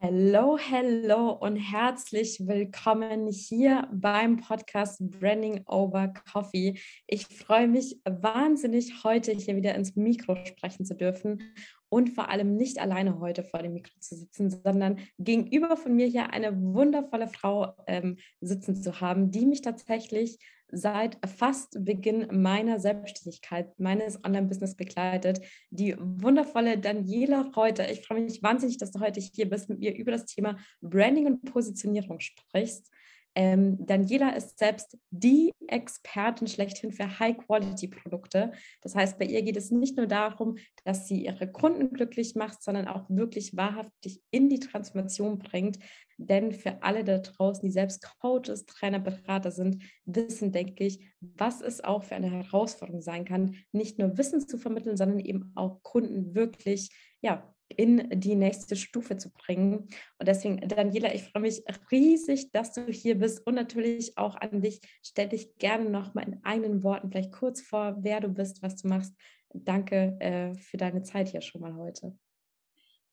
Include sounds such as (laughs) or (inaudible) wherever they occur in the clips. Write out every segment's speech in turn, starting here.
Hello, hello und herzlich willkommen hier beim Podcast Branding Over Coffee. Ich freue mich wahnsinnig, heute hier wieder ins Mikro sprechen zu dürfen und vor allem nicht alleine heute vor dem Mikro zu sitzen, sondern gegenüber von mir hier eine wundervolle Frau ähm, sitzen zu haben, die mich tatsächlich seit fast Beginn meiner Selbstständigkeit, meines Online-Business begleitet. Die wundervolle Daniela Reuter. Ich freue mich wahnsinnig, dass du heute hier bist, mit mir über das Thema Branding und Positionierung sprichst. Ähm, Daniela ist selbst die Expertin schlechthin für High-Quality-Produkte. Das heißt, bei ihr geht es nicht nur darum, dass sie ihre Kunden glücklich macht, sondern auch wirklich wahrhaftig in die Transformation bringt. Denn für alle da draußen, die selbst Coaches, Trainer, Berater sind, wissen, denke ich, was es auch für eine Herausforderung sein kann, nicht nur Wissen zu vermitteln, sondern eben auch Kunden wirklich ja, in die nächste Stufe zu bringen. Und deswegen, Daniela, ich freue mich riesig, dass du hier bist und natürlich auch an dich. Stell dich gerne nochmal in eigenen Worten vielleicht kurz vor, wer du bist, was du machst. Danke äh, für deine Zeit hier schon mal heute.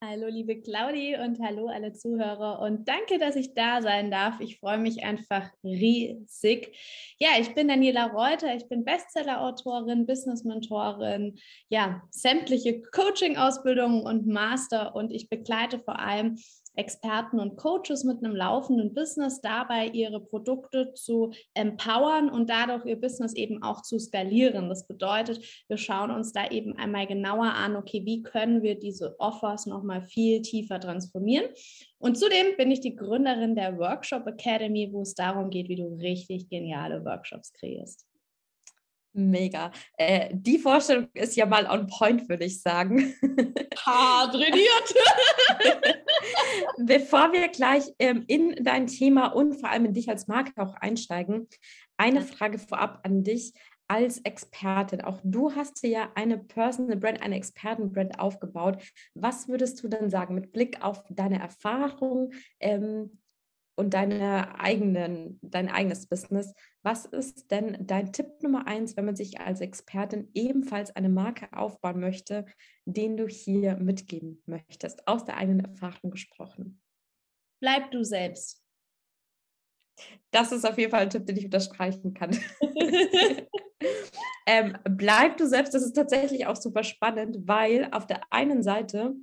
Hallo, liebe Claudi und hallo alle Zuhörer und danke, dass ich da sein darf. Ich freue mich einfach riesig. Ja, ich bin Daniela Reuter, ich bin Bestseller-Autorin, Business-Mentorin, ja, sämtliche Coaching-Ausbildungen und Master und ich begleite vor allem Experten und Coaches mit einem laufenden Business dabei, ihre Produkte zu empowern und dadurch ihr Business eben auch zu skalieren. Das bedeutet, wir schauen uns da eben einmal genauer an, okay, wie können wir diese Offers nochmal viel tiefer transformieren. Und zudem bin ich die Gründerin der Workshop Academy, wo es darum geht, wie du richtig geniale Workshops kreierst. Mega. Äh, die Vorstellung ist ja mal on point, würde ich sagen. Ha, trainiert! (laughs) Bevor wir gleich ähm, in dein Thema und vor allem in dich als Marke auch einsteigen, eine Frage vorab an dich als Expertin. Auch du hast ja eine Personal Brand, eine Expertenbrand aufgebaut. Was würdest du denn sagen mit Blick auf deine Erfahrung ähm, und deine eigenen, dein eigenes Business? Was ist denn dein Tipp Nummer eins, wenn man sich als Expertin ebenfalls eine Marke aufbauen möchte, den du hier mitgeben möchtest, aus der eigenen Erfahrung gesprochen? Bleib du selbst. Das ist auf jeden Fall ein Tipp, den ich unterstreichen kann. (laughs) ähm, bleib du selbst, das ist tatsächlich auch super spannend, weil auf der einen Seite,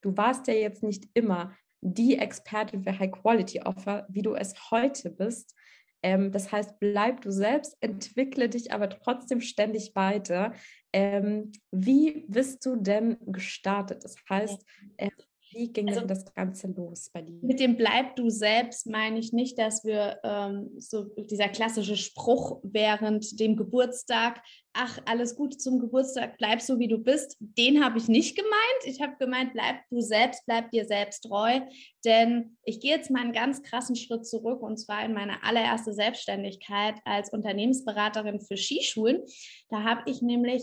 du warst ja jetzt nicht immer die Expertin für High-Quality-Offer, wie du es heute bist. Ähm, das heißt, bleib du selbst, entwickle dich aber trotzdem ständig weiter. Ähm, wie bist du denn gestartet? Das heißt, äh, wie ging also, denn das Ganze los bei dir? Mit dem Bleib du selbst meine ich nicht, dass wir ähm, so dieser klassische Spruch während dem Geburtstag, ach, alles Gute zum Geburtstag, bleib so wie du bist, den habe ich nicht gemeint. Ich habe gemeint, bleib du selbst, bleib dir selbst treu. Denn ich gehe jetzt mal einen ganz krassen Schritt zurück und zwar in meine allererste Selbstständigkeit als Unternehmensberaterin für Skischulen. Da habe ich nämlich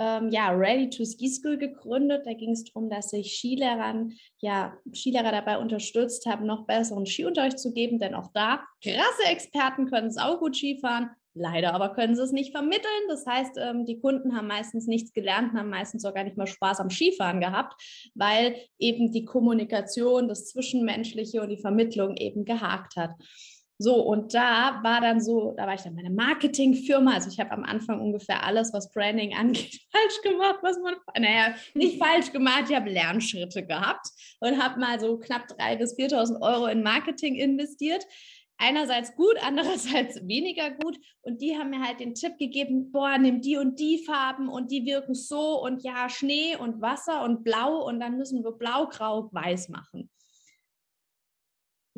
ähm, ja, Ready to Ski School gegründet. Da ging es darum, dass ich Skilehrern, ja, Skilehrer dabei unterstützt haben, noch besseren Skiunterricht zu geben, denn auch da krasse Experten können saugut Skifahren. Leider aber können sie es nicht vermitteln. Das heißt, ähm, die Kunden haben meistens nichts gelernt, haben meistens auch gar nicht mal Spaß am Skifahren gehabt, weil eben die Kommunikation, das Zwischenmenschliche und die Vermittlung eben gehakt hat. So, und da war dann so, da war ich dann meine Marketingfirma. Also ich habe am Anfang ungefähr alles, was Branding (laughs) angeht, falsch gemacht, was man, naja, nicht falsch gemacht, ich habe Lernschritte gehabt und habe mal so knapp 3.000 bis 4.000 Euro in Marketing investiert. Einerseits gut, andererseits (laughs) weniger gut. Und die haben mir halt den Tipp gegeben, boah, nimm die und die Farben und die wirken so und ja, Schnee und Wasser und Blau und dann müssen wir Blau, Grau, Weiß machen.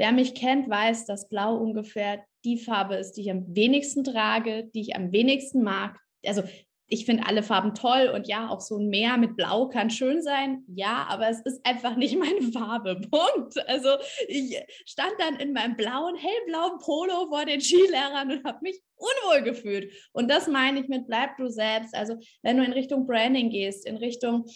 Wer mich kennt, weiß, dass Blau ungefähr die Farbe ist, die ich am wenigsten trage, die ich am wenigsten mag. Also ich finde alle Farben toll und ja, auch so ein Meer mit Blau kann schön sein. Ja, aber es ist einfach nicht meine (laughs) Farbe. Punkt. Also ich stand dann in meinem blauen, hellblauen Polo vor den Skilehrern und habe mich unwohl gefühlt. Und das meine ich mit bleib du selbst. Also wenn du in Richtung Branding gehst, in Richtung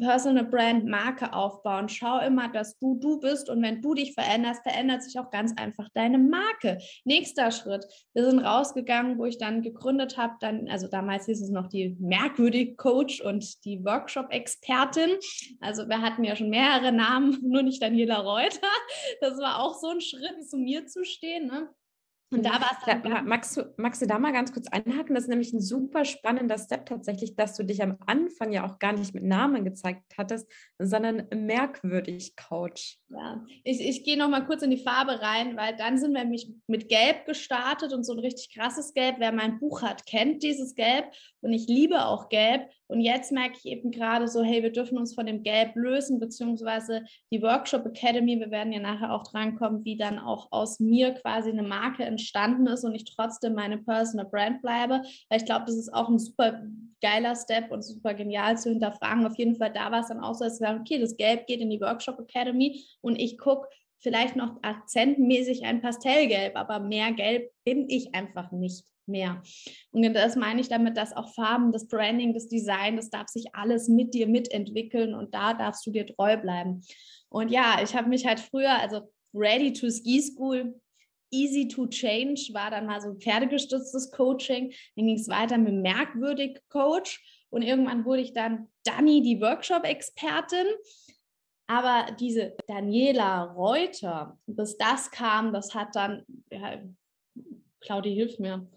Personal Brand Marke aufbauen. Schau immer, dass du du bist und wenn du dich veränderst, verändert sich auch ganz einfach deine Marke. Nächster Schritt. Wir sind rausgegangen, wo ich dann gegründet habe, dann also damals hieß es noch die merkwürdig Coach und die Workshop Expertin. Also wir hatten ja schon mehrere Namen, (laughs) nur nicht Daniela Reuter. Das war auch so ein Schritt zu mir zu stehen, ne? Und da war es dann. Da, magst, du, magst du da mal ganz kurz einhaken? Das ist nämlich ein super spannender Step tatsächlich, dass du dich am Anfang ja auch gar nicht mit Namen gezeigt hattest, sondern merkwürdig Coach. Ja, ich, ich gehe noch mal kurz in die Farbe rein, weil dann sind wir nämlich mit Gelb gestartet und so ein richtig krasses Gelb. Wer mein Buch hat, kennt dieses Gelb und ich liebe auch Gelb. Und jetzt merke ich eben gerade so, hey, wir dürfen uns von dem Gelb lösen, beziehungsweise die Workshop Academy, wir werden ja nachher auch drankommen, wie dann auch aus mir quasi eine Marke entstanden ist und ich trotzdem meine Personal Brand bleibe. Weil ich glaube, das ist auch ein super geiler Step und super genial zu hinterfragen. Auf jeden Fall, da war es dann auch so, dass wir sagen, okay, das Gelb geht in die Workshop Academy und ich gucke, vielleicht noch akzentmäßig ein Pastellgelb, aber mehr Gelb bin ich einfach nicht mehr. Und das meine ich damit, dass auch Farben, das Branding, das Design, das darf sich alles mit dir mitentwickeln und da darfst du dir treu bleiben. Und ja, ich habe mich halt früher, also Ready to Ski School, Easy to Change war dann mal so ein pferdegestütztes Coaching. Dann ging es weiter mit Merkwürdig Coach und irgendwann wurde ich dann Dani, die Workshop-Expertin. Aber diese Daniela Reuter, bis das kam, das hat dann, ja, Claudi, hilf mir,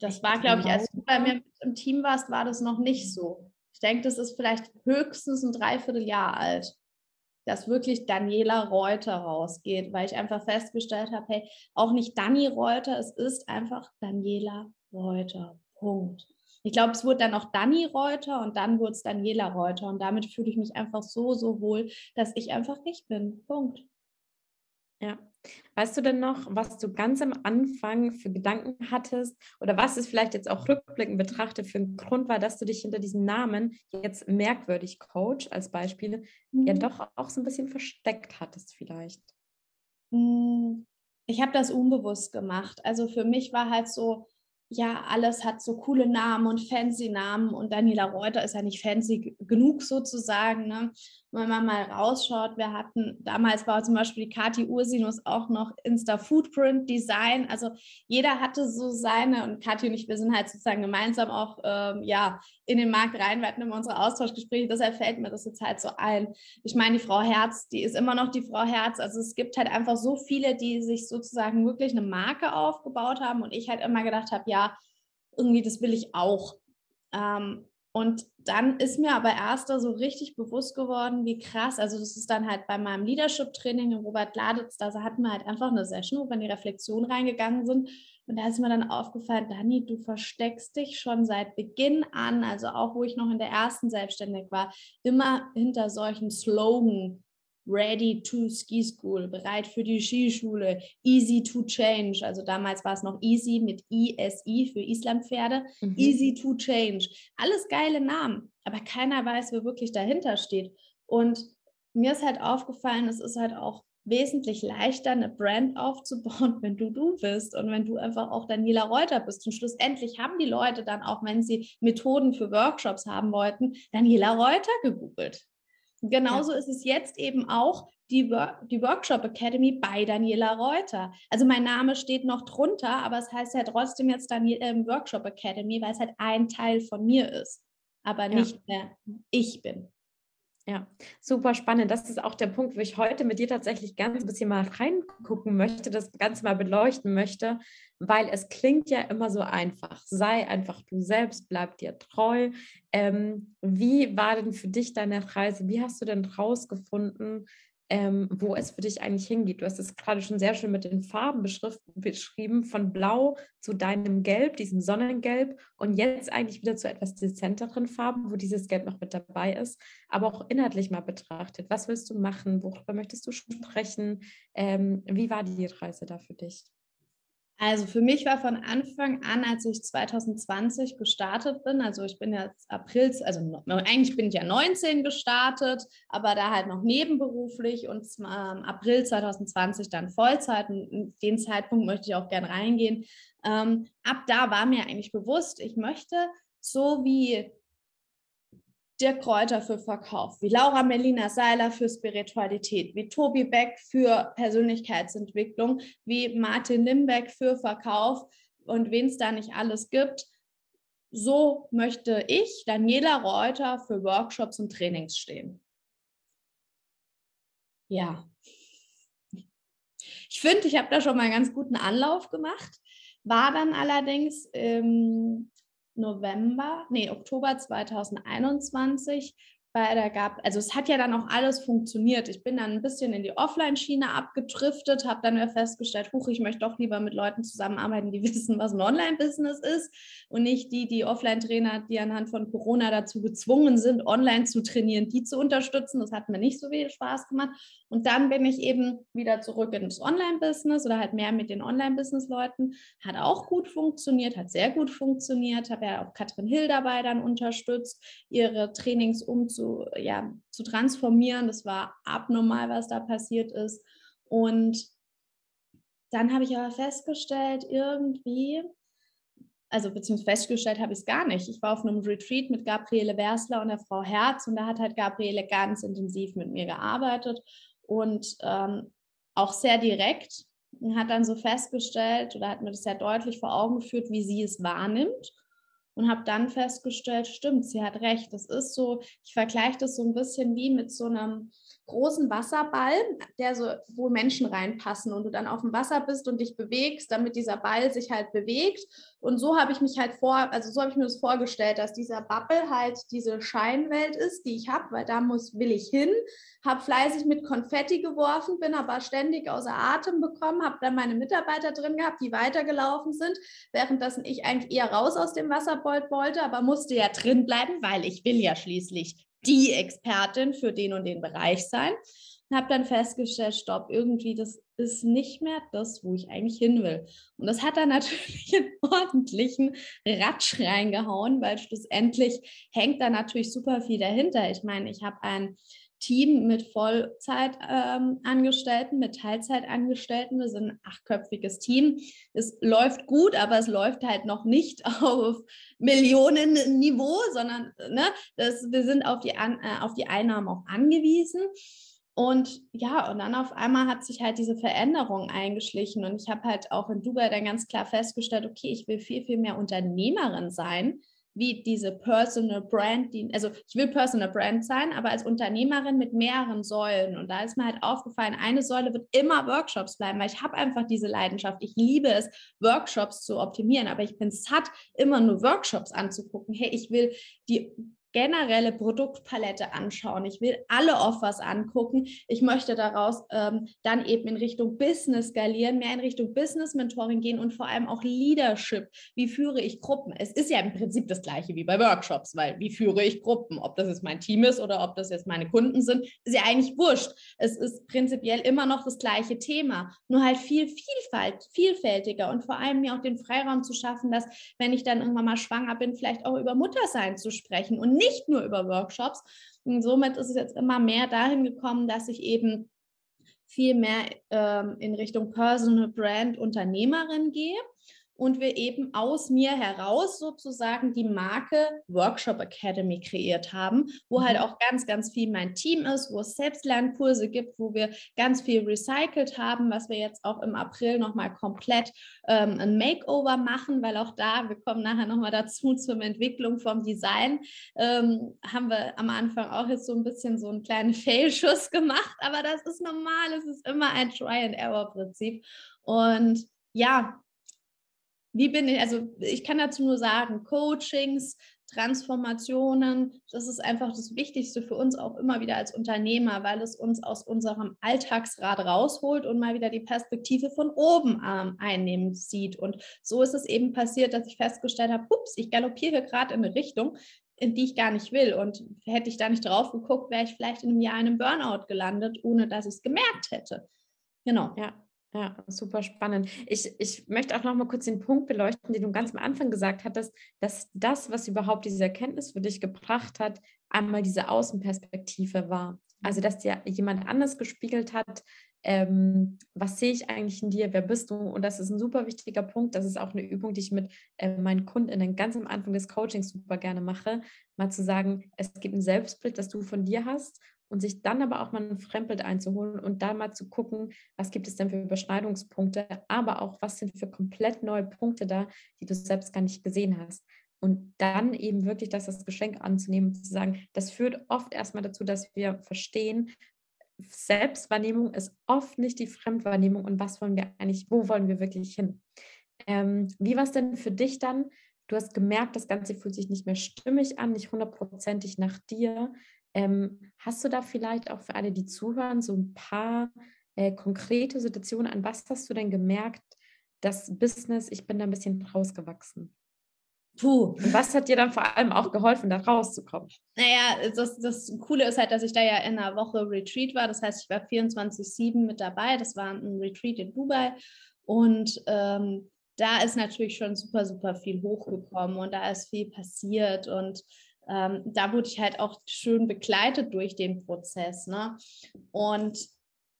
das war, glaube ich, als du bei mir im Team warst, war das noch nicht so. Ich denke, das ist vielleicht höchstens ein Dreivierteljahr alt, dass wirklich Daniela Reuter rausgeht, weil ich einfach festgestellt habe, hey, auch nicht Dani Reuter, es ist einfach Daniela Reuter. Punkt. Ich glaube, es wurde dann auch Dani Reuter und dann wurde es Daniela Reuter und damit fühle ich mich einfach so, so wohl, dass ich einfach ich bin. Punkt. Ja. Weißt du denn noch, was du ganz am Anfang für Gedanken hattest oder was es vielleicht jetzt auch rückblickend betrachtet für ein Grund war, dass du dich hinter diesem Namen jetzt merkwürdig Coach als Beispiel mhm. ja doch auch so ein bisschen versteckt hattest vielleicht? Hm, ich habe das unbewusst gemacht. Also für mich war halt so, ja, alles hat so coole Namen und fancy Namen und Daniela Reuter ist ja nicht fancy genug sozusagen. Ne? wenn man mal rausschaut, wir hatten, damals war zum Beispiel die Kati Ursinus auch noch Insta Footprint Design. Also jeder hatte so seine und Kati und ich, wir sind halt sozusagen gemeinsam auch ähm, ja, in den Markt rein. Wir hatten immer unsere Austauschgespräche, deshalb fällt mir das jetzt halt so ein. Ich meine, die Frau Herz, die ist immer noch die Frau Herz. Also es gibt halt einfach so viele, die sich sozusagen wirklich eine Marke aufgebaut haben und ich halt immer gedacht habe, ja, irgendwie das will ich auch. Ähm, und dann ist mir aber erst so richtig bewusst geworden, wie krass, also das ist dann halt bei meinem Leadership-Training in Robert Laditz, da hatten wir halt einfach eine Session, wo wir in die Reflexion reingegangen sind. Und da ist mir dann aufgefallen, Dani, du versteckst dich schon seit Beginn an, also auch wo ich noch in der ersten selbstständig war, immer hinter solchen Slogan ready to ski school, bereit für die Skischule, easy to change. Also damals war es noch easy mit ISI für Islandpferde, mhm. easy to change. Alles geile Namen, aber keiner weiß, wer wirklich dahinter steht. Und mir ist halt aufgefallen, es ist halt auch wesentlich leichter, eine Brand aufzubauen, (laughs) wenn du du bist und wenn du einfach auch Daniela Reuter bist. Und schlussendlich haben die Leute dann auch, wenn sie Methoden für Workshops haben wollten, Daniela Reuter gegoogelt. Genauso ja. ist es jetzt eben auch die, die Workshop Academy bei Daniela Reuter. Also mein Name steht noch drunter, aber es heißt ja trotzdem jetzt Daniel, äh, Workshop Academy, weil es halt ein Teil von mir ist, aber nicht ja. mehr ich bin. Ja, super spannend. Das ist auch der Punkt, wo ich heute mit dir tatsächlich ganz ein bisschen mal reingucken möchte, das Ganze mal beleuchten möchte, weil es klingt ja immer so einfach. Sei einfach du selbst, bleib dir treu. Ähm, wie war denn für dich deine Reise? Wie hast du denn rausgefunden, ähm, wo es für dich eigentlich hingeht. Du hast es gerade schon sehr schön mit den Farben beschrieben, von Blau zu deinem Gelb, diesem Sonnengelb und jetzt eigentlich wieder zu etwas dezenteren Farben, wo dieses Gelb noch mit dabei ist, aber auch inhaltlich mal betrachtet. Was willst du machen? Worüber möchtest du sprechen? Ähm, wie war die Reise da für dich? Also für mich war von Anfang an, als ich 2020 gestartet bin, also ich bin jetzt April, also eigentlich bin ich ja 19 gestartet, aber da halt noch nebenberuflich und ähm, April 2020 dann Vollzeit. Und den Zeitpunkt möchte ich auch gern reingehen. Ähm, ab da war mir eigentlich bewusst, ich möchte so wie Dirk Kräuter für Verkauf, wie Laura Melina Seiler für Spiritualität, wie Tobi Beck für Persönlichkeitsentwicklung, wie Martin Limbeck für Verkauf und wen es da nicht alles gibt. So möchte ich, Daniela Reuter, für Workshops und Trainings stehen. Ja. Ich finde, ich habe da schon mal einen ganz guten Anlauf gemacht, war dann allerdings im November, nee, Oktober 2021 weil da gab, also es hat ja dann auch alles funktioniert. Ich bin dann ein bisschen in die Offline-Schiene abgedriftet, habe dann festgestellt, huch, ich möchte doch lieber mit Leuten zusammenarbeiten, die (laughs) wissen, was ein Online-Business ist und nicht die, die Offline-Trainer, die anhand von Corona dazu gezwungen sind, online zu trainieren, die zu unterstützen. Das hat mir nicht so viel Spaß gemacht. Und dann bin ich eben wieder zurück ins Online-Business oder halt mehr mit den Online-Business-Leuten. Hat auch gut funktioniert, hat sehr gut funktioniert. Habe ja auch Katrin Hill dabei dann unterstützt, ihre Trainings umzu ja, zu transformieren. Das war abnormal, was da passiert ist. Und dann habe ich aber festgestellt, irgendwie, also beziehungsweise festgestellt habe ich es gar nicht. Ich war auf einem Retreat mit Gabriele Wersler und der Frau Herz und da hat halt Gabriele ganz intensiv mit mir gearbeitet und ähm, auch sehr direkt und hat dann so festgestellt oder hat mir das sehr deutlich vor Augen geführt, wie sie es wahrnimmt und habe dann festgestellt, stimmt, sie hat recht. Das ist so, ich vergleiche das so ein bisschen wie mit so einem großen Wasserball, der so, wo Menschen reinpassen und du dann auf dem Wasser bist und dich bewegst, damit dieser Ball sich halt bewegt. Und so habe ich mich halt vor, also so habe ich mir das vorgestellt, dass dieser Bubble halt diese Scheinwelt ist, die ich habe, weil da muss, will ich hin, habe fleißig mit Konfetti geworfen, bin aber ständig außer Atem bekommen, habe dann meine Mitarbeiter drin gehabt, die weitergelaufen sind, währenddessen ich eigentlich eher raus aus dem Wasserball wollte, aber musste ja drin bleiben, weil ich will ja schließlich die Expertin für den und den Bereich sein. Und habe dann festgestellt, stopp, irgendwie, das ist nicht mehr das, wo ich eigentlich hin will. Und das hat dann (laughs) natürlich einen ordentlichen Ratsch reingehauen, weil schlussendlich hängt da natürlich super viel dahinter. Ich meine, ich habe ein Team mit Vollzeitangestellten, ähm, mit Teilzeitangestellten. Wir sind ein achtköpfiges Team. Es läuft gut, aber es läuft halt noch nicht (laughs) auf Millionenniveau, sondern ne, das, wir sind auf die, An äh, auf die Einnahmen auch angewiesen. Und ja, und dann auf einmal hat sich halt diese Veränderung eingeschlichen. Und ich habe halt auch in Dubai dann ganz klar festgestellt, okay, ich will viel, viel mehr Unternehmerin sein wie diese Personal Brand, die, also ich will Personal Brand sein, aber als Unternehmerin mit mehreren Säulen. Und da ist mir halt aufgefallen, eine Säule wird immer Workshops bleiben, weil ich habe einfach diese Leidenschaft. Ich liebe es, Workshops zu optimieren, aber ich bin satt, immer nur Workshops anzugucken. Hey, ich will die generelle Produktpalette anschauen. Ich will alle Offers angucken. Ich möchte daraus ähm, dann eben in Richtung Business skalieren, mehr in Richtung Business Mentoring gehen und vor allem auch Leadership. Wie führe ich Gruppen? Es ist ja im Prinzip das gleiche wie bei Workshops, weil wie führe ich Gruppen? Ob das jetzt mein Team ist oder ob das jetzt meine Kunden sind, ist ja eigentlich wurscht. Es ist prinzipiell immer noch das gleiche Thema, nur halt viel Vielfalt, vielfältiger und vor allem mir auch den Freiraum zu schaffen, dass wenn ich dann irgendwann mal schwanger bin, vielleicht auch über Muttersein zu sprechen und nicht nur über Workshops. Und somit ist es jetzt immer mehr dahin gekommen, dass ich eben viel mehr ähm, in Richtung Personal Brand Unternehmerin gehe und wir eben aus mir heraus sozusagen die Marke Workshop Academy kreiert haben, wo halt mhm. auch ganz, ganz viel mein Team ist, wo es Selbstlernkurse gibt, wo wir ganz viel recycelt haben, was wir jetzt auch im April nochmal komplett ähm, ein Makeover machen, weil auch da, wir kommen nachher nochmal dazu (laughs) zur Entwicklung vom Design, ähm, haben wir am Anfang auch jetzt so ein bisschen so einen kleinen (laughs) Failschuss gemacht, aber das ist normal, es ist immer ein Try-and-Error-Prinzip. Und ja, wie bin ich, also ich kann dazu nur sagen, Coachings, Transformationen, das ist einfach das Wichtigste für uns auch immer wieder als Unternehmer, weil es uns aus unserem Alltagsrad rausholt und mal wieder die Perspektive von oben ähm, einnehmen sieht. Und so ist es eben passiert, dass ich festgestellt habe, ups, ich galoppiere gerade in eine Richtung, in die ich gar nicht will. Und hätte ich da nicht drauf geguckt, wäre ich vielleicht in einem Jahr in einem Burnout gelandet, ohne dass ich es gemerkt hätte. Genau. Ja, ja, super spannend. Ich, ich möchte auch noch mal kurz den Punkt beleuchten, den du ganz am Anfang gesagt hattest, dass das, was überhaupt diese Erkenntnis für dich gebracht hat, einmal diese Außenperspektive war. Also, dass dir jemand anders gespiegelt hat, ähm, was sehe ich eigentlich in dir, wer bist du? Und das ist ein super wichtiger Punkt. Das ist auch eine Übung, die ich mit äh, meinen KundInnen ganz am Anfang des Coachings super gerne mache, mal zu sagen, es gibt ein Selbstbild, das du von dir hast und sich dann aber auch mal ein Fremdbild einzuholen und da mal zu gucken, was gibt es denn für Überschneidungspunkte, aber auch was sind für komplett neue Punkte da, die du selbst gar nicht gesehen hast. Und dann eben wirklich das als Geschenk anzunehmen und zu sagen, das führt oft erstmal dazu, dass wir verstehen, Selbstwahrnehmung ist oft nicht die Fremdwahrnehmung und was wollen wir eigentlich, wo wollen wir wirklich hin? Ähm, wie war es denn für dich dann? Du hast gemerkt, das Ganze fühlt sich nicht mehr stimmig an, nicht hundertprozentig nach dir. Ähm, hast du da vielleicht auch für alle, die zuhören, so ein paar äh, konkrete Situationen? An was hast du denn gemerkt, das Business, ich bin da ein bisschen rausgewachsen? Puh. Und was hat dir dann vor allem auch geholfen, da rauszukommen? Naja, das, das Coole ist halt, dass ich da ja in einer Woche Retreat war. Das heißt, ich war 24-7 mit dabei. Das war ein Retreat in Dubai. Und ähm, da ist natürlich schon super, super viel hochgekommen und da ist viel passiert. Und ähm, da wurde ich halt auch schön begleitet durch den Prozess. Ne? Und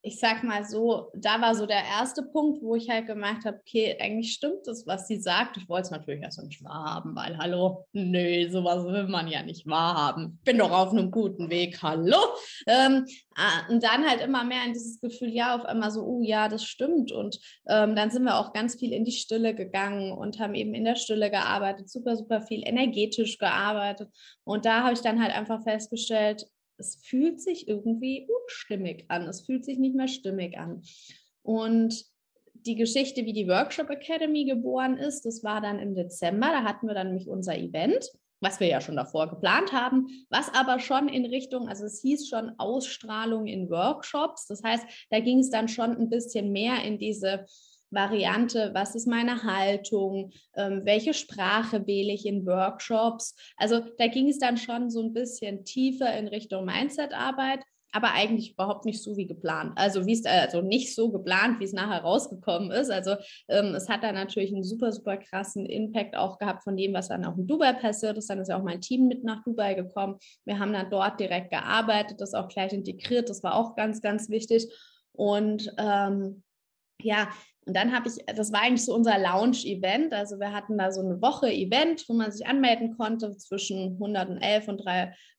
ich sag mal so, da war so der erste Punkt, wo ich halt gemerkt habe, okay, eigentlich stimmt das, was sie sagt. Ich wollte es natürlich erst nicht wahrhaben, weil, hallo, nö, sowas will man ja nicht wahrhaben. Bin doch auf einem guten Weg, hallo. Ähm, ah, und dann halt immer mehr in dieses Gefühl, ja, auf einmal so, oh ja, das stimmt. Und ähm, dann sind wir auch ganz viel in die Stille gegangen und haben eben in der Stille gearbeitet, super, super viel energetisch gearbeitet. Und da habe ich dann halt einfach festgestellt, es fühlt sich irgendwie unstimmig an. Es fühlt sich nicht mehr stimmig an. Und die Geschichte, wie die Workshop Academy geboren ist, das war dann im Dezember. Da hatten wir dann nämlich unser Event, was wir ja schon davor geplant haben, was aber schon in Richtung, also es hieß schon Ausstrahlung in Workshops. Das heißt, da ging es dann schon ein bisschen mehr in diese Variante, was ist meine Haltung, ähm, welche Sprache wähle ich in Workshops. Also da ging es dann schon so ein bisschen tiefer in Richtung Mindset-Arbeit, aber eigentlich überhaupt nicht so wie geplant. Also wie es also nicht so geplant, wie es nachher rausgekommen ist. Also ähm, es hat da natürlich einen super, super krassen Impact auch gehabt von dem, was dann auch in Dubai passiert ist. Dann ist ja auch mein Team mit nach Dubai gekommen. Wir haben dann dort direkt gearbeitet, das auch gleich integriert. Das war auch ganz, ganz wichtig. Und ähm, ja, und dann habe ich, das war eigentlich so unser Launch-Event. Also wir hatten da so eine Woche Event, wo man sich anmelden konnte zwischen 111 und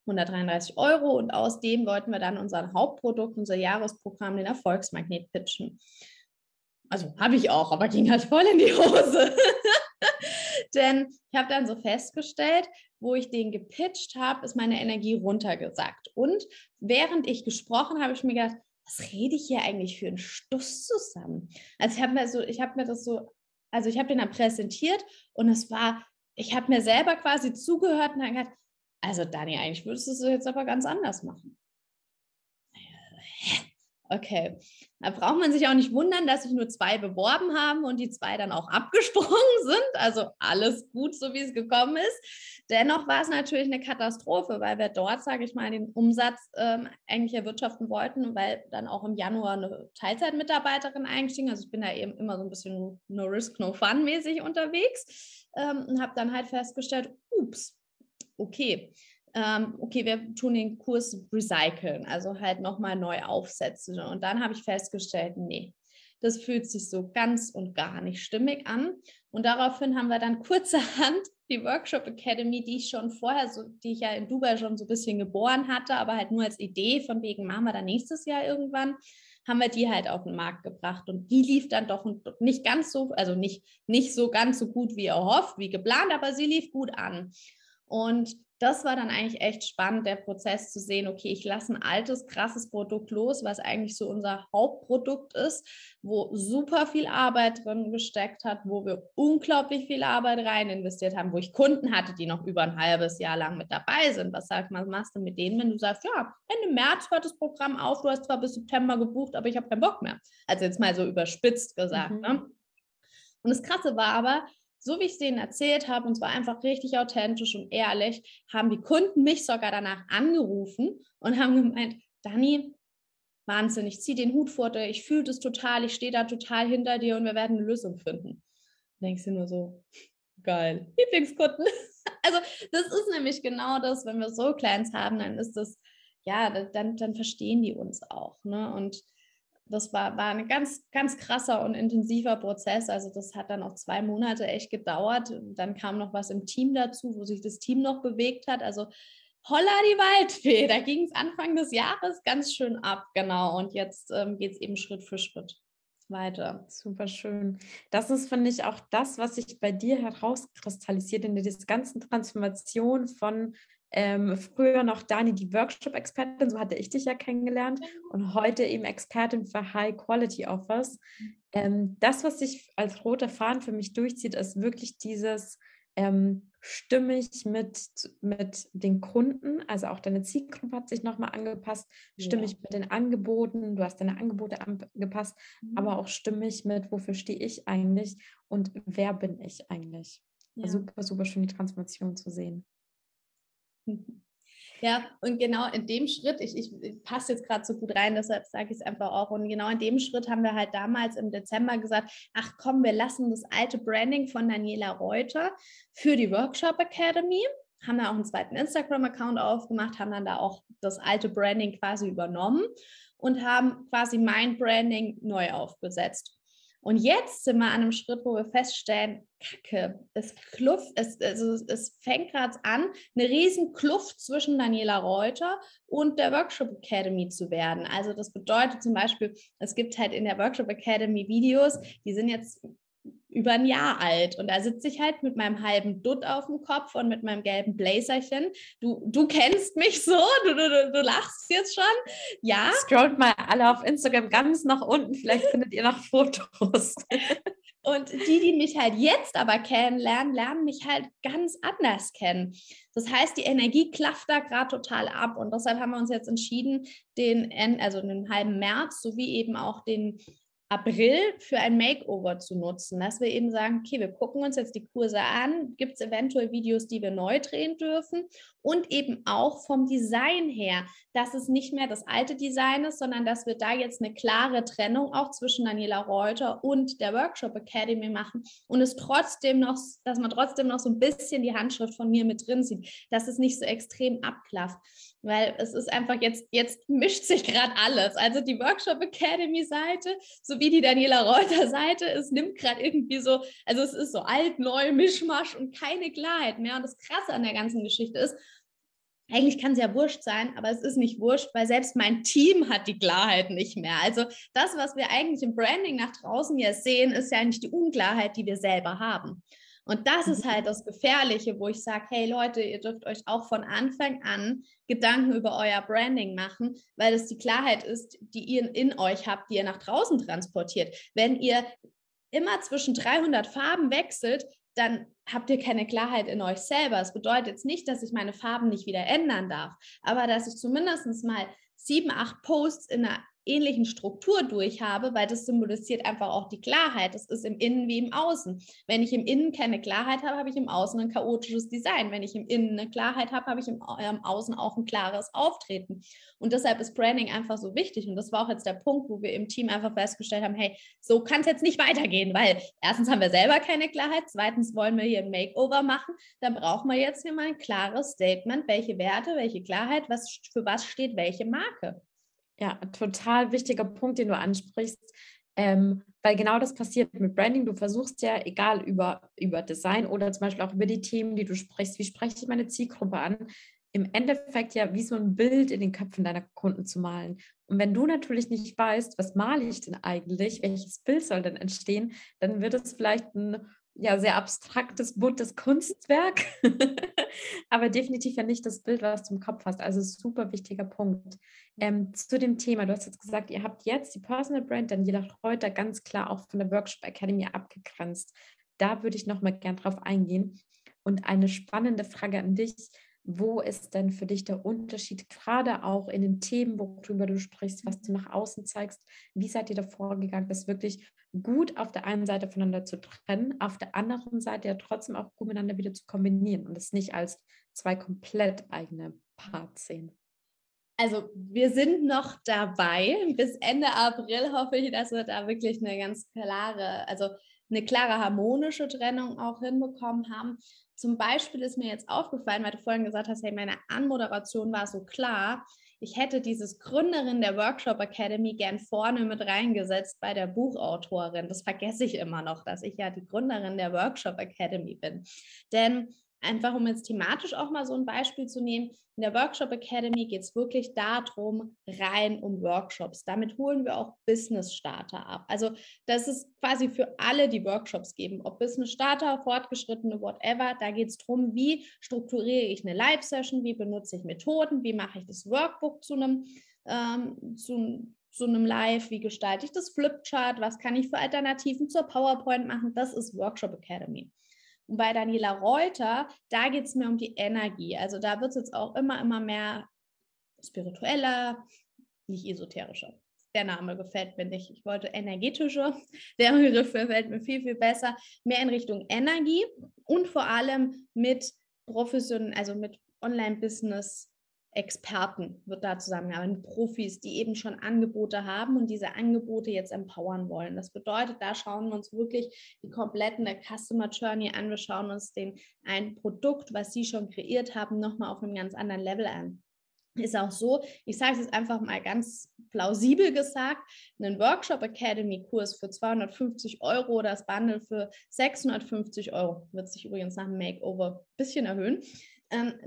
133 Euro. Und aus dem wollten wir dann unser Hauptprodukt, unser Jahresprogramm, den Erfolgsmagnet pitchen. Also habe ich auch, aber ging halt voll in die Hose. (laughs) Denn ich habe dann so festgestellt, wo ich den gepitcht habe, ist meine Energie runtergesackt. Und während ich gesprochen habe, ich mir gedacht, was rede ich hier eigentlich für einen Stuss zusammen? Also ich habe mir so, ich mir das so, also ich habe den dann präsentiert und es war, ich habe mir selber quasi zugehört und dann gedacht, also Dani, eigentlich würdest du es jetzt aber ganz anders machen. Okay, da braucht man sich auch nicht wundern, dass sich nur zwei beworben haben und die zwei dann auch (laughs) abgesprungen sind. Also alles gut, so wie es gekommen ist. Dennoch war es natürlich eine Katastrophe, weil wir dort, sage ich mal, den Umsatz ähm, eigentlich erwirtschaften wollten, weil dann auch im Januar eine Teilzeitmitarbeiterin eingestiegen. Also ich bin da eben immer so ein bisschen no risk, no fun mäßig unterwegs ähm, und habe dann halt festgestellt, ups, okay, ähm, okay, wir tun den Kurs recyceln, also halt nochmal neu aufsetzen. Und dann habe ich festgestellt, nee, das fühlt sich so ganz und gar nicht stimmig an. Und daraufhin haben wir dann kurzerhand (laughs) die Workshop Academy, die ich schon vorher, so, die ich ja in Dubai schon so ein bisschen geboren hatte, aber halt nur als Idee von wegen machen wir dann nächstes Jahr irgendwann, haben wir die halt auf den Markt gebracht. Und die lief dann doch nicht ganz so, also nicht, nicht so ganz so gut wie erhofft, wie geplant, aber sie lief gut an. Und das war dann eigentlich echt spannend, der Prozess zu sehen, okay, ich lasse ein altes, krasses Produkt los, was eigentlich so unser Hauptprodukt ist, wo super viel Arbeit drin gesteckt hat, wo wir unglaublich viel Arbeit rein investiert haben, wo ich Kunden hatte, die noch über ein halbes Jahr lang mit dabei sind. Was sagt man, was machst du mit denen, wenn du sagst, ja, Ende März hört das Programm auf, du hast zwar bis September gebucht, aber ich habe keinen Bock mehr. Also jetzt mal so überspitzt gesagt. Mhm. Ne? Und das Krasse war aber, so wie ich es denen erzählt habe, und zwar einfach richtig authentisch und ehrlich, haben die Kunden mich sogar danach angerufen und haben gemeint, Dani, Wahnsinn, ich ziehe den Hut vor dir, ich fühle das total, ich stehe da total hinter dir und wir werden eine Lösung finden. Denkst du nur so, geil, Lieblingskunden. (laughs) Also das ist nämlich genau das, wenn wir so Clients haben, dann ist das, ja, dann, dann verstehen die uns auch. Ne? Und das war, war ein ganz, ganz krasser und intensiver Prozess. Also das hat dann auch zwei Monate echt gedauert. Dann kam noch was im Team dazu, wo sich das Team noch bewegt hat. Also holla die Waldfee, da ging es Anfang des Jahres ganz schön ab, genau. Und jetzt ähm, geht es eben Schritt für Schritt weiter. Super schön. Das ist, finde ich, auch das, was sich bei dir herauskristallisiert in dieser ganzen Transformation von ähm, früher noch Dani, die Workshop-Expertin, so hatte ich dich ja kennengelernt, genau. und heute eben Expertin für High-Quality-Offers. Mhm. Ähm, das, was sich als roter Faden für mich durchzieht, ist wirklich dieses ähm, stimmig mit, mit den Kunden, also auch deine Zielgruppe hat sich nochmal angepasst, stimmig ja. mit den Angeboten, du hast deine Angebote angepasst, mhm. aber auch stimmig mit, wofür stehe ich eigentlich und wer bin ich eigentlich. Ja. Super, super schön, die Transformation zu sehen. Ja, und genau in dem Schritt, ich, ich, passe jetzt gerade so gut rein, deshalb sage ich es einfach auch. Und genau in dem Schritt haben wir halt damals im Dezember gesagt, ach komm, wir lassen das alte Branding von Daniela Reuter für die Workshop Academy, haben da auch einen zweiten Instagram-Account aufgemacht, haben dann da auch das alte Branding quasi übernommen und haben quasi mein Branding neu aufgesetzt. Und jetzt sind wir an einem Schritt, wo wir feststellen, Kacke, es kluft, es, also es fängt gerade an, eine riesen Kluft zwischen Daniela Reuter und der Workshop Academy zu werden. Also das bedeutet zum Beispiel, es gibt halt in der Workshop Academy Videos, die sind jetzt über ein Jahr alt. Und da sitze ich halt mit meinem halben Dutt auf dem Kopf und mit meinem gelben Blazerchen. Du, du kennst mich so, du, du, du lachst jetzt schon. Ja. Scrollt mal alle auf Instagram ganz nach unten, vielleicht findet ihr noch Fotos. (laughs) Und die, die mich halt jetzt aber kennenlernen, lernen mich halt ganz anders kennen. Das heißt, die Energie klafft da gerade total ab. Und deshalb haben wir uns jetzt entschieden, den, also den halben März sowie eben auch den April für ein Makeover zu nutzen, dass wir eben sagen, okay, wir gucken uns jetzt die Kurse an, gibt es eventuell Videos, die wir neu drehen dürfen und eben auch vom Design her, dass es nicht mehr das alte Design ist, sondern dass wir da jetzt eine klare Trennung auch zwischen Daniela Reuter und der Workshop Academy machen und es trotzdem noch, dass man trotzdem noch so ein bisschen die Handschrift von mir mit drin sieht, dass es nicht so extrem abklafft weil es ist einfach jetzt, jetzt mischt sich gerade alles. Also die Workshop Academy Seite sowie die Daniela Reuter Seite, es nimmt gerade irgendwie so, also es ist so alt, neu, Mischmasch und keine Klarheit mehr. Und das Krasse an der ganzen Geschichte ist, eigentlich kann es ja wurscht sein, aber es ist nicht wurscht, weil selbst mein Team hat die Klarheit nicht mehr. Also das, was wir eigentlich im Branding nach draußen hier sehen, ist ja eigentlich die Unklarheit, die wir selber haben. Und das ist halt das Gefährliche, wo ich sage, hey Leute, ihr dürft euch auch von Anfang an Gedanken über euer Branding machen, weil es die Klarheit ist, die ihr in euch habt, die ihr nach draußen transportiert. Wenn ihr immer zwischen 300 Farben wechselt, dann habt ihr keine Klarheit in euch selber. Das bedeutet jetzt nicht, dass ich meine Farben nicht wieder ändern darf, aber dass ich zumindest mal sieben, acht Posts in einer ähnlichen Struktur durch habe, weil das symbolisiert einfach auch die Klarheit. Das ist im Innen wie im Außen. Wenn ich im Innen keine Klarheit habe, habe ich im Außen ein chaotisches Design. Wenn ich im Innen eine Klarheit habe, habe ich im, im Außen auch ein klares Auftreten. Und deshalb ist Branding einfach so wichtig. Und das war auch jetzt der Punkt, wo wir im Team einfach festgestellt haben, hey, so kann es jetzt nicht weitergehen, weil erstens haben wir selber keine Klarheit, zweitens wollen wir hier ein Makeover machen, dann brauchen wir jetzt hier mal ein klares Statement, welche Werte, welche Klarheit, was für was steht welche Marke. Ja, total wichtiger Punkt, den du ansprichst. Ähm, weil genau das passiert mit Branding. Du versuchst ja, egal über, über Design oder zum Beispiel auch über die Themen, die du sprichst, wie spreche ich meine Zielgruppe an, im Endeffekt ja wie so ein Bild in den Köpfen deiner Kunden zu malen. Und wenn du natürlich nicht weißt, was male ich denn eigentlich, welches Bild soll denn entstehen, dann wird es vielleicht ein ja, sehr abstraktes, buntes Kunstwerk, (laughs) aber definitiv ja nicht das Bild, was du im Kopf hast. Also super wichtiger Punkt. Ähm, zu dem Thema, du hast jetzt gesagt, ihr habt jetzt die Personal Brand Daniela Reuter ganz klar auch von der Workshop Academy abgegrenzt. Da würde ich nochmal gern drauf eingehen. Und eine spannende Frage an dich. Wo ist denn für dich der Unterschied, gerade auch in den Themen, worüber du sprichst, was du nach außen zeigst? Wie seid ihr da vorgegangen, das wirklich gut auf der einen Seite voneinander zu trennen, auf der anderen Seite ja trotzdem auch gut miteinander wieder zu kombinieren und es nicht als zwei komplett eigene Parts sehen? Also wir sind noch dabei. Bis Ende April hoffe ich, dass wir da wirklich eine ganz klare, also eine klare harmonische Trennung auch hinbekommen haben. Zum Beispiel ist mir jetzt aufgefallen, weil du vorhin gesagt hast, hey, meine Anmoderation war so klar. ich hätte dieses Gründerin der Workshop Academy gern vorne mit reingesetzt bei der Buchautorin. Das vergesse ich immer noch, dass ich ja die Gründerin der Workshop Academy bin. Denn einfach um jetzt thematisch auch mal so ein Beispiel zu nehmen, in der Workshop Academy geht es wirklich darum, rein um Workshops. Damit holen wir auch Business Starter ab. Also das ist quasi für alle, die Workshops geben, ob Business Starter, Fortgeschrittene, whatever. Da geht es darum, wie strukturiere ich eine Live-Session, wie benutze ich Methoden, wie mache ich das Workbook zu einem, ähm, zu, zu einem Live, wie gestalte ich das Flipchart, was kann ich für Alternativen zur PowerPoint machen. Das ist Workshop Academy. Und bei Daniela Reuter, da geht es mir um die Energie. Also da wird es jetzt auch immer, immer mehr spiritueller, nicht esoterischer. Der Name gefällt mir nicht. Ich wollte energetischer. (laughs) Der Begriff gefällt mir viel, viel besser. Mehr in Richtung Energie und vor allem mit professionellen, also mit Online-Business Experten wird da zusammengearbeitet, Profis, die eben schon Angebote haben und diese Angebote jetzt empowern wollen. Das bedeutet, da schauen wir uns wirklich die kompletten Customer Journey an. Wir schauen uns den ein Produkt, was sie schon kreiert haben, nochmal auf einem ganz anderen Level an. Ist auch so, ich sage es jetzt einfach mal ganz plausibel gesagt, einen Workshop Academy Kurs für 250 Euro oder das Bundle für 650 Euro, wird sich übrigens nach dem Makeover ein bisschen erhöhen,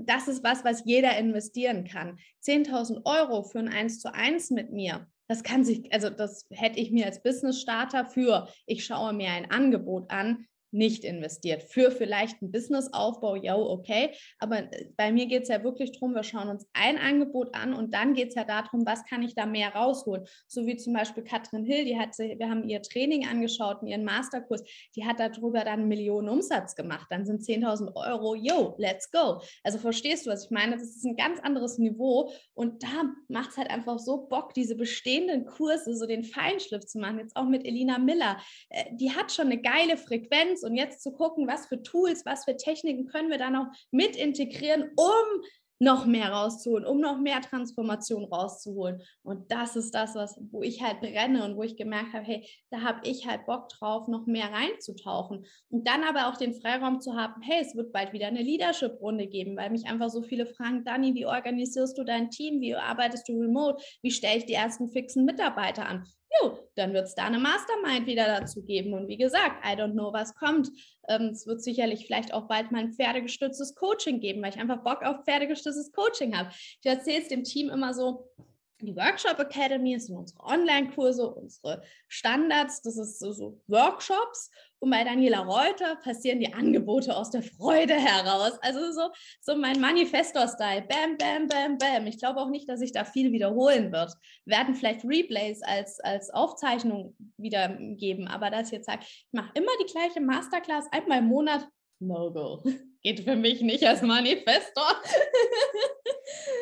das ist was, was jeder investieren kann. 10.000 Euro für ein 1 zu 1 mit mir, das kann sich, also das hätte ich mir als Business Starter für, ich schaue mir ein Angebot an, nicht investiert. Für vielleicht einen Businessaufbau, ja, okay. Aber äh, bei mir geht es ja wirklich darum, wir schauen uns ein Angebot an und dann geht es ja darum, was kann ich da mehr rausholen. So wie zum Beispiel Katrin Hill, die hat wir haben ihr Training angeschaut, ihren Masterkurs, die hat darüber dann Millionen Umsatz gemacht. Dann sind 10.000 Euro, yo, let's go. Also verstehst du, was ich meine? Das ist ein ganz anderes Niveau und da macht es halt einfach so Bock, diese bestehenden Kurse, so den Feinschliff zu machen. Jetzt auch mit Elina Miller. Äh, die hat schon eine geile Frequenz und jetzt zu gucken, was für Tools, was für Techniken können wir da noch mit integrieren, um noch mehr rauszuholen, um noch mehr Transformation rauszuholen. Und das ist das, was, wo ich halt brenne und wo ich gemerkt habe, hey, da habe ich halt Bock drauf, noch mehr reinzutauchen. Und dann aber auch den Freiraum zu haben, hey, es wird bald wieder eine Leadership-Runde geben, weil mich einfach so viele fragen, Dani, wie organisierst du dein Team? Wie arbeitest du remote? Wie stelle ich die ersten fixen Mitarbeiter an? Jo, dann wird es da eine Mastermind wieder dazu geben. Und wie gesagt, I don't know, was kommt. Ähm, es wird sicherlich vielleicht auch bald mal ein pferdegestütztes Coaching geben, weil ich einfach Bock auf pferdegestütztes Coaching habe. Ich erzähle es dem Team immer so, die Workshop Academy sind unsere Online-Kurse, unsere Standards, das ist so, so, Workshops. Und bei Daniela Reuter passieren die Angebote aus der Freude heraus. Also so, so mein Manifestor-Style. Bam, bam, bam, bam. Ich glaube auch nicht, dass sich da viel wiederholen wird. Werden vielleicht Replays als, als Aufzeichnung wieder geben. Aber dass ich jetzt sage, ich mache immer die gleiche Masterclass einmal im Monat, no go. (laughs) Geht für mich nicht als Manifestor. (laughs)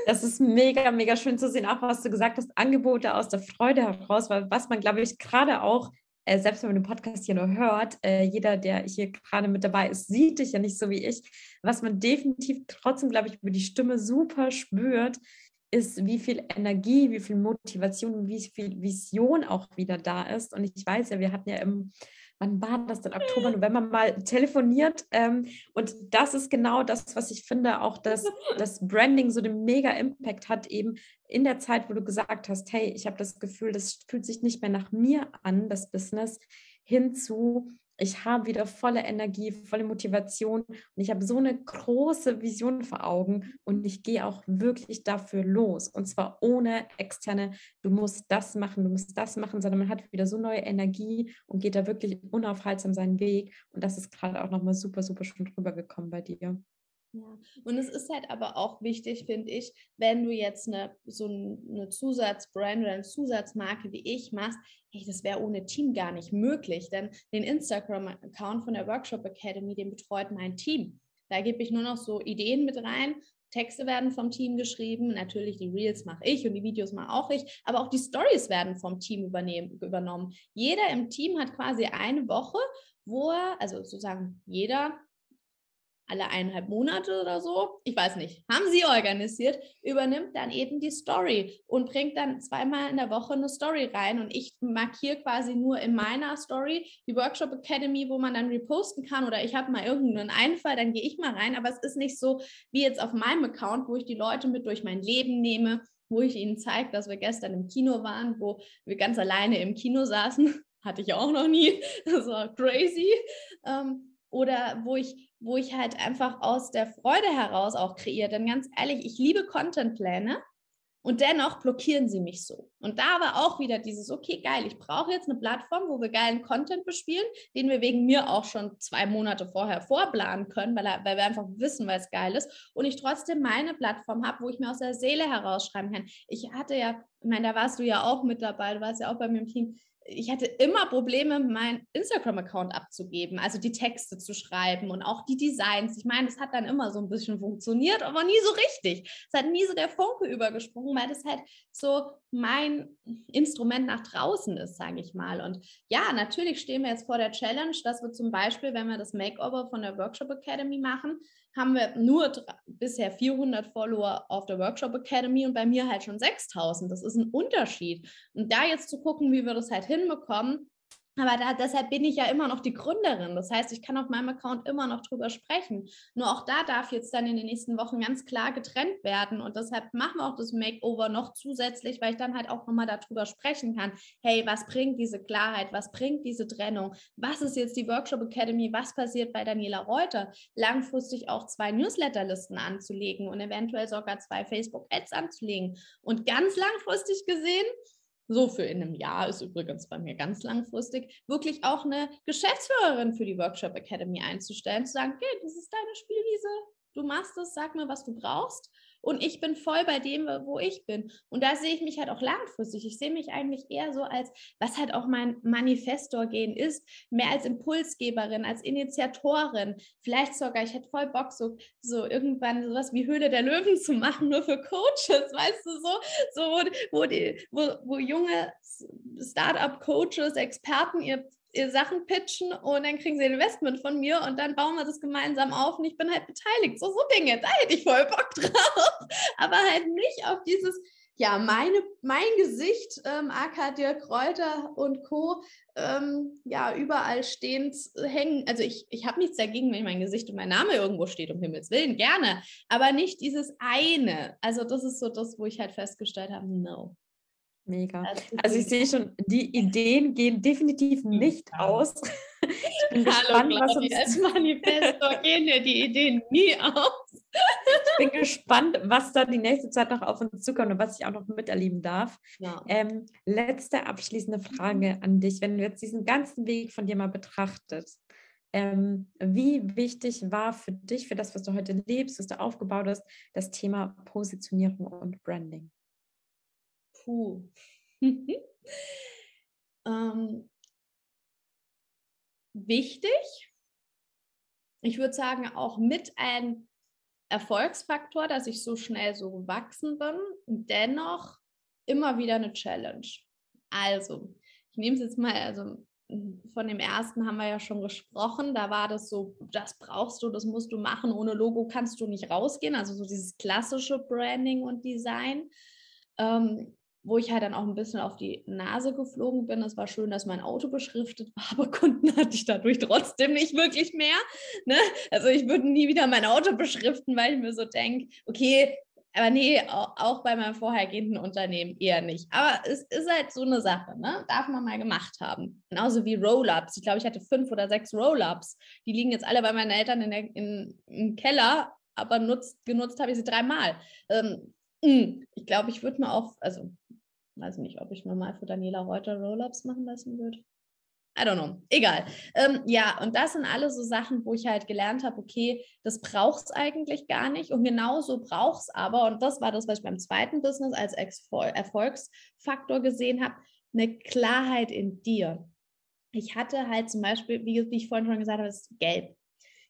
Das ist mega, mega schön zu sehen, auch was du gesagt hast, Angebote aus der Freude heraus, weil was man, glaube ich, gerade auch, äh, selbst wenn man den Podcast hier nur hört, äh, jeder, der hier gerade mit dabei ist, sieht dich ja nicht so wie ich. Was man definitiv trotzdem, glaube ich, über die Stimme super spürt, ist, wie viel Energie, wie viel Motivation, wie viel Vision auch wieder da ist. Und ich weiß ja, wir hatten ja im wann war das denn, Oktober, November mal telefoniert. Ähm, und das ist genau das, was ich finde, auch dass (laughs) das Branding so den mega Impact hat, eben in der Zeit, wo du gesagt hast, hey, ich habe das Gefühl, das fühlt sich nicht mehr nach mir an, das Business, hinzu, ich habe wieder volle Energie, volle Motivation und ich habe so eine große Vision vor Augen und ich gehe auch wirklich dafür los. Und zwar ohne externe, du musst das machen, du musst das machen, sondern man hat wieder so neue Energie und geht da wirklich unaufhaltsam seinen Weg. Und das ist gerade auch nochmal super, super schön drüber gekommen bei dir. Ja, und es ist halt aber auch wichtig, finde ich, wenn du jetzt eine, so eine Zusatzbrand oder eine Zusatzmarke wie ich machst, hey, das wäre ohne Team gar nicht möglich, denn den Instagram-Account von der Workshop Academy, den betreut mein Team. Da gebe ich nur noch so Ideen mit rein. Texte werden vom Team geschrieben, natürlich die Reels mache ich und die Videos mache auch ich, aber auch die Stories werden vom Team übernommen. Jeder im Team hat quasi eine Woche, wo er, also sozusagen jeder alle eineinhalb Monate oder so, ich weiß nicht, haben sie organisiert, übernimmt dann eben die Story und bringt dann zweimal in der Woche eine Story rein und ich markiere quasi nur in meiner Story die Workshop Academy, wo man dann reposten kann oder ich habe mal irgendeinen Einfall, dann gehe ich mal rein, aber es ist nicht so wie jetzt auf meinem Account, wo ich die Leute mit durch mein Leben nehme, wo ich ihnen zeige, dass wir gestern im Kino waren, wo wir ganz alleine im Kino saßen. (laughs) Hatte ich auch noch nie. (laughs) Das war crazy. Ähm, oder wo ich, wo ich halt einfach aus der Freude heraus auch kreiere. Denn ganz ehrlich, ich liebe Contentpläne und dennoch blockieren sie mich so. Und da war auch wieder dieses, okay, geil, ich brauche jetzt eine Plattform, wo wir geilen Content bespielen, den wir wegen mir auch schon zwei Monate vorher vorplanen können, weil, weil wir einfach wissen, weil es geil ist. Und ich trotzdem meine Plattform habe, wo ich mir aus der Seele herausschreiben kann. Ich hatte ja, ich meine, da warst du ja auch mit dabei, du warst ja auch bei mir im Team ich hatte immer Probleme, meinen Instagram-Account abzugeben, also die Texte zu schreiben und auch die Designs. Ich meine, das hat dann immer so ein bisschen funktioniert, aber nie so richtig. Es hat nie so der Funke übergesprungen, weil das halt so mein Instrument nach draußen ist, sage ich mal. Und ja, natürlich stehen wir jetzt vor der Challenge, dass wir zum Beispiel, wenn wir das Makeover von der Workshop Academy machen, haben wir nur bisher 400 Follower auf der Workshop Academy und bei mir halt schon 6000. Das ist ein Unterschied. Und da jetzt zu gucken, wie wir das halt hinbekommen, aber da, deshalb bin ich ja immer noch die Gründerin. Das heißt, ich kann auf meinem Account immer noch drüber sprechen. Nur auch da darf jetzt dann in den nächsten Wochen ganz klar getrennt werden. Und deshalb machen wir auch das Makeover noch zusätzlich, weil ich dann halt auch nochmal darüber sprechen kann. Hey, was bringt diese Klarheit? Was bringt diese Trennung? Was ist jetzt die Workshop Academy? Was passiert bei Daniela Reuter? Langfristig auch zwei Newsletterlisten anzulegen und eventuell sogar zwei Facebook-Ads anzulegen. Und ganz langfristig gesehen, so für in einem Jahr ist übrigens bei mir ganz langfristig, wirklich auch eine Geschäftsführerin für die Workshop Academy einzustellen, zu sagen, okay, das ist deine Spielwiese, du machst es, sag mir, was du brauchst und ich bin voll bei dem, wo ich bin. Und da sehe ich mich halt auch langfristig. Ich sehe mich eigentlich eher so als, was halt auch mein Manifestor-Gehen ist, mehr als Impulsgeberin, als Initiatorin. Vielleicht sogar, ich hätte voll Bock, so, so irgendwann sowas wie Höhle der Löwen zu machen, nur für Coaches, (laughs) weißt du, so, so wo, wo, die, wo, wo junge Startup-Coaches, Experten ihr ihr Sachen pitchen und dann kriegen sie ein Investment von mir und dann bauen wir das gemeinsam auf und ich bin halt beteiligt. So, so Dinge, da hätte ich voll Bock (laughs) drauf. Aber halt nicht auf dieses, ja, meine, mein Gesicht, ähm, AK Dirk Kräuter und Co., ähm, ja, überall stehend hängen. Also ich, ich habe nichts dagegen, wenn mein Gesicht und mein Name irgendwo steht, um Himmels Willen, gerne. Aber nicht dieses eine. Also das ist so das, wo ich halt festgestellt habe, no. Mega. Also ich sehe schon, die Ideen gehen definitiv hm, nicht ja. aus. Ich bin (laughs) Hallo, gespannt, was uns als Manifestor gehen ja die Ideen nie aus. ich bin gespannt, was da die nächste Zeit noch auf uns zukommt und was ich auch noch miterleben darf. Ja. Ähm, letzte abschließende Frage an dich, wenn du jetzt diesen ganzen Weg von dir mal betrachtest. Ähm, wie wichtig war für dich, für das, was du heute lebst, was du aufgebaut hast, das Thema Positionierung und Branding? Puh. (laughs) ähm, wichtig. Ich würde sagen, auch mit ein Erfolgsfaktor, dass ich so schnell so gewachsen bin. Dennoch immer wieder eine Challenge. Also, ich nehme es jetzt mal, also von dem ersten haben wir ja schon gesprochen. Da war das so, das brauchst du, das musst du machen. Ohne Logo kannst du nicht rausgehen. Also so dieses klassische Branding und Design. Ähm, wo ich halt dann auch ein bisschen auf die Nase geflogen bin. Es war schön, dass mein Auto beschriftet war, (laughs) aber Kunden hatte ich dadurch trotzdem nicht wirklich mehr. Ne? Also ich würde nie wieder mein Auto beschriften, weil ich mir so denke, okay, aber nee, auch bei meinem vorhergehenden Unternehmen eher nicht. Aber es ist halt so eine Sache, ne? Darf man mal gemacht haben. Genauso wie Roll-Ups. Ich glaube, ich hatte fünf oder sechs Roll-Ups. Die liegen jetzt alle bei meinen Eltern in der, in, im Keller, aber nutzt, genutzt habe ich sie dreimal. Ähm, hm, ich glaube, ich würde mir auch, also weiß nicht, ob ich mir mal für Daniela Reuter Roll-Ups machen lassen würde. I don't know. Egal. Ähm, ja, und das sind alle so Sachen, wo ich halt gelernt habe, okay, das braucht es eigentlich gar nicht. Und genauso braucht es aber, und das war das, was ich beim zweiten Business als Erfolgsfaktor gesehen habe, eine Klarheit in dir. Ich hatte halt zum Beispiel, wie, ich vorhin schon gesagt habe, ist gelb.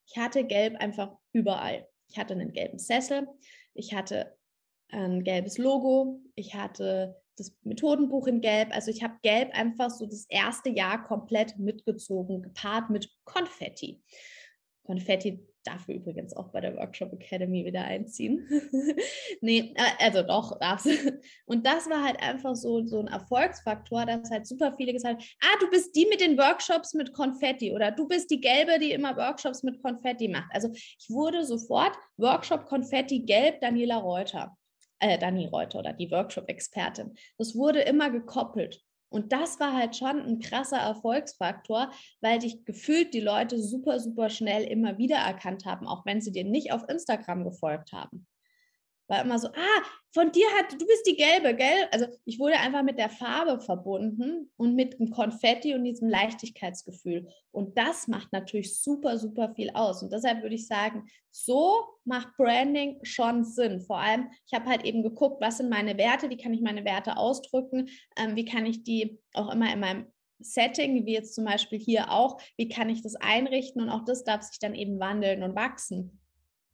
Ich hatte gelb einfach überall. Ich hatte einen gelben Sessel, ich hatte ein gelbes Logo, ich hatte das Methodenbuch in Gelb. Also ich habe Gelb einfach so das erste Jahr komplett mitgezogen, gepaart mit Konfetti. Konfetti dafür übrigens auch bei der Workshop Academy wieder einziehen. (laughs) nee, äh, also doch, darfst Und das war halt einfach so, so ein Erfolgsfaktor, dass halt super viele gesagt haben, ah, du bist die mit den Workshops mit Konfetti oder du bist die Gelbe, die immer Workshops mit Konfetti macht. Also ich wurde sofort Workshop Konfetti Gelb Daniela Reuter. Äh, Dani Reuter oder die Workshop-Expertin. Das wurde immer gekoppelt. Und das war halt schon ein krasser Erfolgsfaktor, weil dich gefühlt die Leute super, super schnell immer wieder erkannt haben, auch wenn sie dir nicht auf Instagram gefolgt haben war immer so, ah, von dir hat, du bist die gelbe, gell? Also ich wurde einfach mit der Farbe verbunden und mit dem Konfetti und diesem Leichtigkeitsgefühl. Und das macht natürlich super, super viel aus. Und deshalb würde ich sagen, so macht Branding schon Sinn. Vor allem, ich habe halt eben geguckt, was sind meine Werte, wie kann ich meine Werte ausdrücken, ähm, wie kann ich die auch immer in meinem Setting, wie jetzt zum Beispiel hier auch, wie kann ich das einrichten und auch das darf sich dann eben wandeln und wachsen.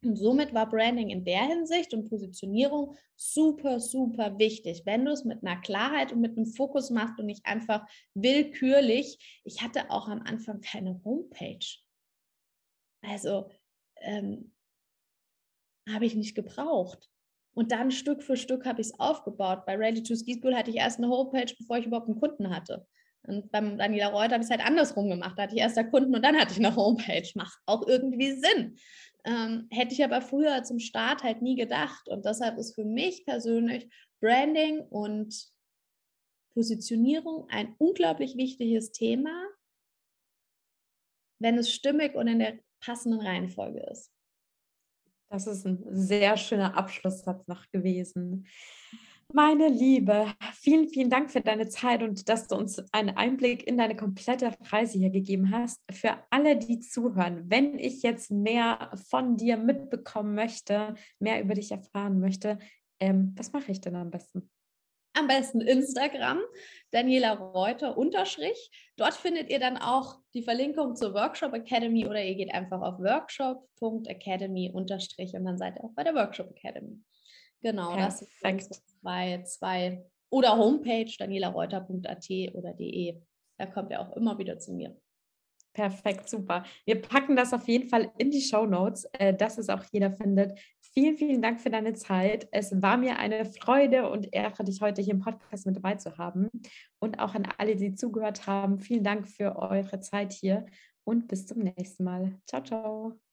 Und somit war Branding in der Hinsicht und Positionierung super, super wichtig. Wenn du es mit einer Klarheit und mit einem Fokus machst und nicht einfach willkürlich. Ich hatte auch am Anfang keine Homepage. Also ähm, habe ich nicht gebraucht. Und dann Stück für Stück habe ich es aufgebaut. Bei Ready to Ski School hatte ich erst eine Homepage, bevor ich überhaupt einen Kunden hatte. Und beim Daniela Reuter habe ich es halt andersrum gemacht. Da hatte ich erst einen Kunden und dann hatte ich eine Homepage. Macht auch irgendwie Sinn. Ähm, hätte ich aber früher zum Start halt nie gedacht. Und deshalb ist für mich persönlich Branding und Positionierung ein unglaublich wichtiges Thema, wenn es stimmig und in der passenden Reihenfolge ist. Das ist ein sehr schöner Abschlusssatz noch gewesen. Meine Liebe, vielen, vielen Dank für deine Zeit und dass du uns einen Einblick in deine komplette Reise hier gegeben hast. Für alle, die zuhören, wenn ich jetzt mehr von dir mitbekommen möchte, mehr über dich erfahren möchte, ähm, was mache ich denn am besten? Am besten Instagram, Daniela Reuter unterstrich. Dort findet ihr dann auch die Verlinkung zur Workshop Academy oder ihr geht einfach auf workshop.academy unterstrich und dann seid ihr auch bei der Workshop Academy. Genau, Perfekt. das ist zwei, zwei oder Homepage daniela.reuter.at oder de. Da kommt er auch immer wieder zu mir. Perfekt, super. Wir packen das auf jeden Fall in die Show Notes, äh, dass es auch jeder findet. Vielen, vielen Dank für deine Zeit. Es war mir eine Freude und Ehre, dich heute hier im Podcast mit dabei zu haben. Und auch an alle, die zugehört haben, vielen Dank für eure Zeit hier und bis zum nächsten Mal. Ciao, ciao.